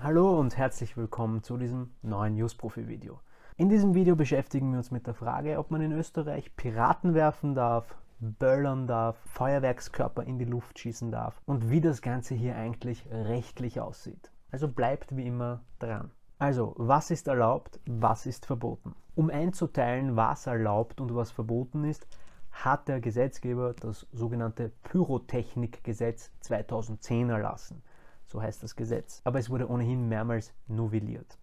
Hallo und herzlich willkommen zu diesem neuen News-Profi-Video. In diesem Video beschäftigen wir uns mit der Frage, ob man in Österreich Piraten werfen darf, böllern darf, Feuerwerkskörper in die Luft schießen darf und wie das Ganze hier eigentlich rechtlich aussieht. Also bleibt wie immer dran. Also, was ist erlaubt, was ist verboten? Um einzuteilen, was erlaubt und was verboten ist, hat der Gesetzgeber das sogenannte Pyrotechnikgesetz 2010 erlassen so heißt das Gesetz. Aber es wurde ohnehin mehrmals novelliert.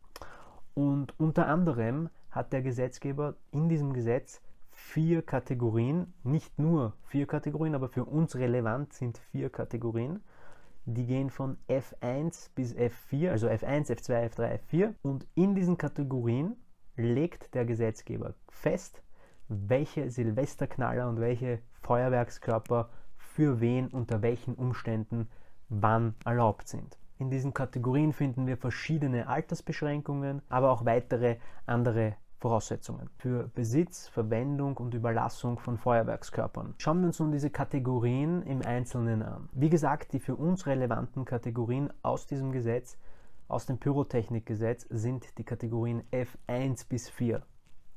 Und unter anderem hat der Gesetzgeber in diesem Gesetz vier Kategorien, nicht nur vier Kategorien, aber für uns relevant sind vier Kategorien. Die gehen von F1 bis F4, also F1, F2, F3, F4. Und in diesen Kategorien legt der Gesetzgeber fest, welche Silvesterknaller und welche Feuerwerkskörper für wen unter welchen Umständen wann erlaubt sind. In diesen Kategorien finden wir verschiedene Altersbeschränkungen, aber auch weitere andere Voraussetzungen für Besitz, Verwendung und Überlassung von Feuerwerkskörpern. Schauen wir uns nun diese Kategorien im Einzelnen an. Wie gesagt, die für uns relevanten Kategorien aus diesem Gesetz, aus dem Pyrotechnikgesetz, sind die Kategorien F1 bis 4.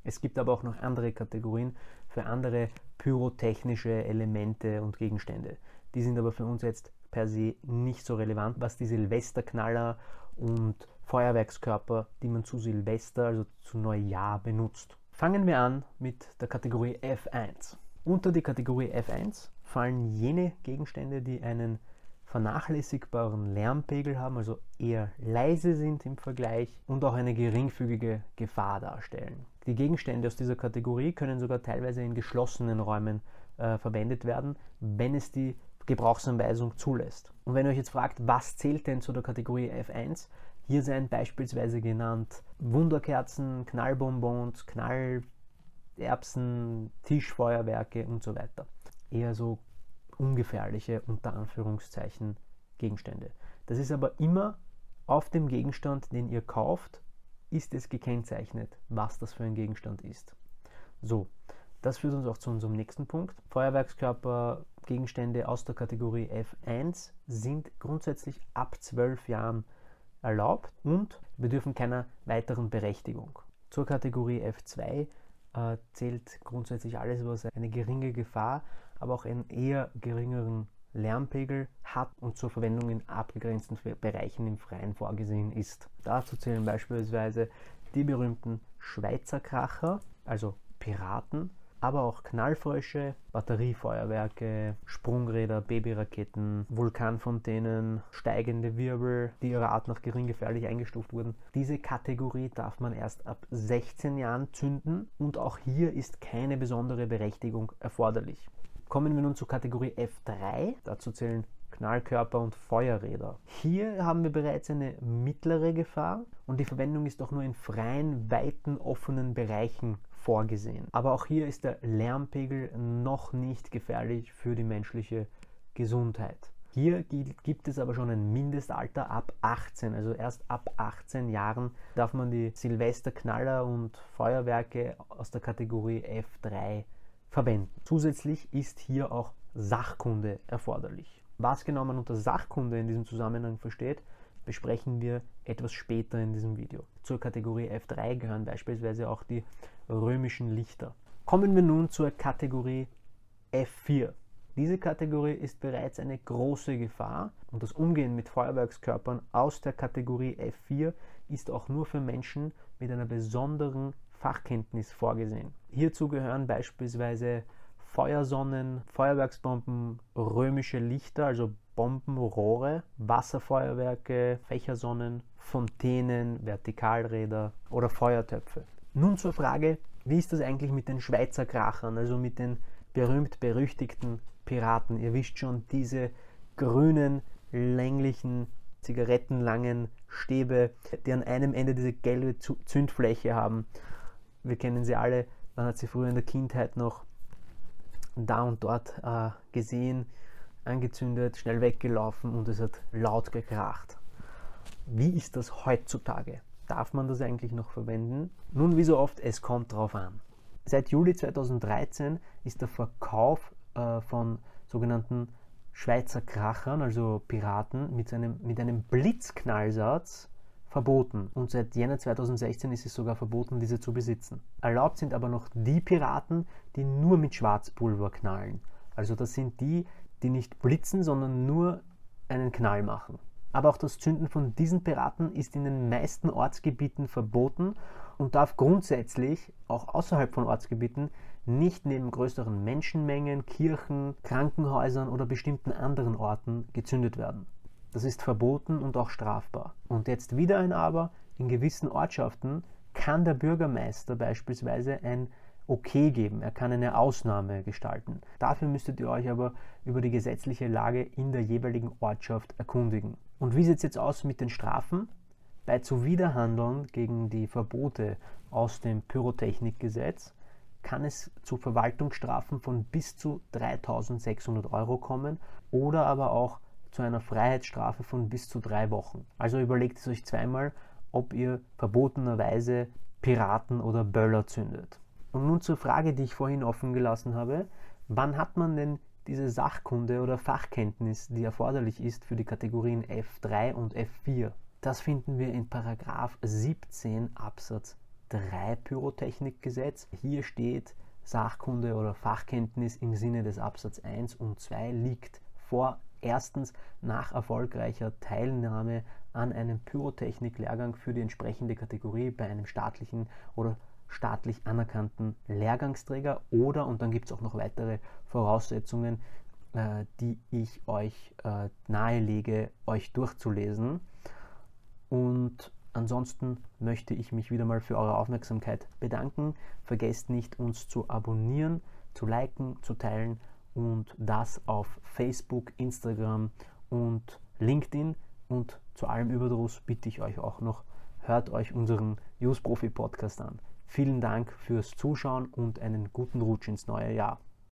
Es gibt aber auch noch andere Kategorien für andere pyrotechnische Elemente und Gegenstände. Die sind aber für uns jetzt per se nicht so relevant, was die Silvesterknaller und Feuerwerkskörper, die man zu Silvester, also zu Neujahr benutzt. Fangen wir an mit der Kategorie F1. Unter die Kategorie F1 fallen jene Gegenstände, die einen vernachlässigbaren Lärmpegel haben, also eher leise sind im Vergleich und auch eine geringfügige Gefahr darstellen. Die Gegenstände aus dieser Kategorie können sogar teilweise in geschlossenen Räumen äh, verwendet werden, wenn es die Gebrauchsanweisung zulässt. Und wenn ihr euch jetzt fragt, was zählt denn zu der Kategorie F1, hier seien beispielsweise genannt Wunderkerzen, Knallbonbons, Knallerbsen, Tischfeuerwerke und so weiter. Eher so ungefährliche, unter Anführungszeichen, Gegenstände. Das ist aber immer auf dem Gegenstand, den ihr kauft, ist es gekennzeichnet, was das für ein Gegenstand ist. So, das führt uns auch zu unserem nächsten Punkt. Feuerwerkskörper Gegenstände aus der Kategorie F1 sind grundsätzlich ab 12 Jahren erlaubt und bedürfen keiner weiteren Berechtigung. Zur Kategorie F2 äh, zählt grundsätzlich alles, was eine geringe Gefahr, aber auch einen eher geringeren Lärmpegel hat und zur Verwendung in abgegrenzten Bereichen im Freien vorgesehen ist. Dazu zählen beispielsweise die berühmten Schweizer Kracher, also Piraten, aber auch Knallfrösche, Batteriefeuerwerke, Sprungräder, Babyraketen, Vulkanfontänen, steigende Wirbel, die ihrer Art nach gering gefährlich eingestuft wurden. Diese Kategorie darf man erst ab 16 Jahren zünden und auch hier ist keine besondere Berechtigung erforderlich. Kommen wir nun zur Kategorie F3. Dazu zählen Knallkörper und Feuerräder. Hier haben wir bereits eine mittlere Gefahr und die Verwendung ist auch nur in freien, weiten, offenen Bereichen vorgesehen. Aber auch hier ist der Lärmpegel noch nicht gefährlich für die menschliche Gesundheit. Hier gibt es aber schon ein Mindestalter ab 18, also erst ab 18 Jahren darf man die Silvesterknaller und Feuerwerke aus der Kategorie F3 verwenden. Zusätzlich ist hier auch Sachkunde erforderlich. Was genau man unter Sachkunde in diesem Zusammenhang versteht, besprechen wir etwas später in diesem Video. Zur Kategorie F3 gehören beispielsweise auch die römischen Lichter. Kommen wir nun zur Kategorie F4. Diese Kategorie ist bereits eine große Gefahr und das Umgehen mit Feuerwerkskörpern aus der Kategorie F4 ist auch nur für Menschen mit einer besonderen Fachkenntnis vorgesehen. Hierzu gehören beispielsweise Feuersonnen, Feuerwerksbomben, römische Lichter, also Bombenrohre, Wasserfeuerwerke, Fächersonnen, Fontänen, Vertikalräder oder Feuertöpfe. Nun zur Frage, wie ist das eigentlich mit den Schweizer Krachern, also mit den berühmt-berüchtigten Piraten? Ihr wisst schon, diese grünen, länglichen, zigarettenlangen Stäbe, die an einem Ende diese gelbe Zündfläche haben. Wir kennen sie alle, man hat sie früher in der Kindheit noch da und dort äh, gesehen, angezündet, schnell weggelaufen und es hat laut gekracht. Wie ist das heutzutage? Darf man das eigentlich noch verwenden? Nun, wie so oft, es kommt drauf an. Seit Juli 2013 ist der Verkauf äh, von sogenannten Schweizer Krachern, also Piraten, mit einem, mit einem Blitzknallsatz verboten und seit Jänner 2016 ist es sogar verboten, diese zu besitzen. Erlaubt sind aber noch die Piraten, die nur mit Schwarzpulver knallen. Also das sind die, die nicht blitzen, sondern nur einen Knall machen. Aber auch das Zünden von diesen Piraten ist in den meisten Ortsgebieten verboten und darf grundsätzlich auch außerhalb von Ortsgebieten nicht neben größeren Menschenmengen, Kirchen, Krankenhäusern oder bestimmten anderen Orten gezündet werden. Das ist verboten und auch strafbar. Und jetzt wieder ein Aber, in gewissen Ortschaften kann der Bürgermeister beispielsweise ein Okay geben, er kann eine Ausnahme gestalten. Dafür müsstet ihr euch aber über die gesetzliche Lage in der jeweiligen Ortschaft erkundigen. Und wie sieht es jetzt aus mit den Strafen? Bei Zuwiderhandeln gegen die Verbote aus dem Pyrotechnikgesetz kann es zu Verwaltungsstrafen von bis zu 3600 Euro kommen oder aber auch zu einer Freiheitsstrafe von bis zu drei Wochen. Also überlegt es euch zweimal, ob ihr verbotenerweise Piraten oder Böller zündet. Und nun zur Frage, die ich vorhin offen gelassen habe. Wann hat man denn diese Sachkunde oder Fachkenntnis, die erforderlich ist für die Kategorien F3 und F4? Das finden wir in Paragraph 17 Absatz 3 Pyrotechnikgesetz. Hier steht, Sachkunde oder Fachkenntnis im Sinne des Absatz 1 und 2 liegt vor erstens nach erfolgreicher Teilnahme an einem Pyrotechnik-Lehrgang für die entsprechende Kategorie bei einem staatlichen oder staatlich anerkannten Lehrgangsträger oder, und dann gibt es auch noch weitere Voraussetzungen, äh, die ich euch äh, nahelege, euch durchzulesen. Und ansonsten möchte ich mich wieder mal für eure Aufmerksamkeit bedanken. Vergesst nicht, uns zu abonnieren, zu liken, zu teilen und das auf Facebook, Instagram und LinkedIn. Und zu allem Überdruss bitte ich euch auch noch, hört euch unseren Use Profi Podcast an. Vielen Dank fürs Zuschauen und einen guten Rutsch ins neue Jahr.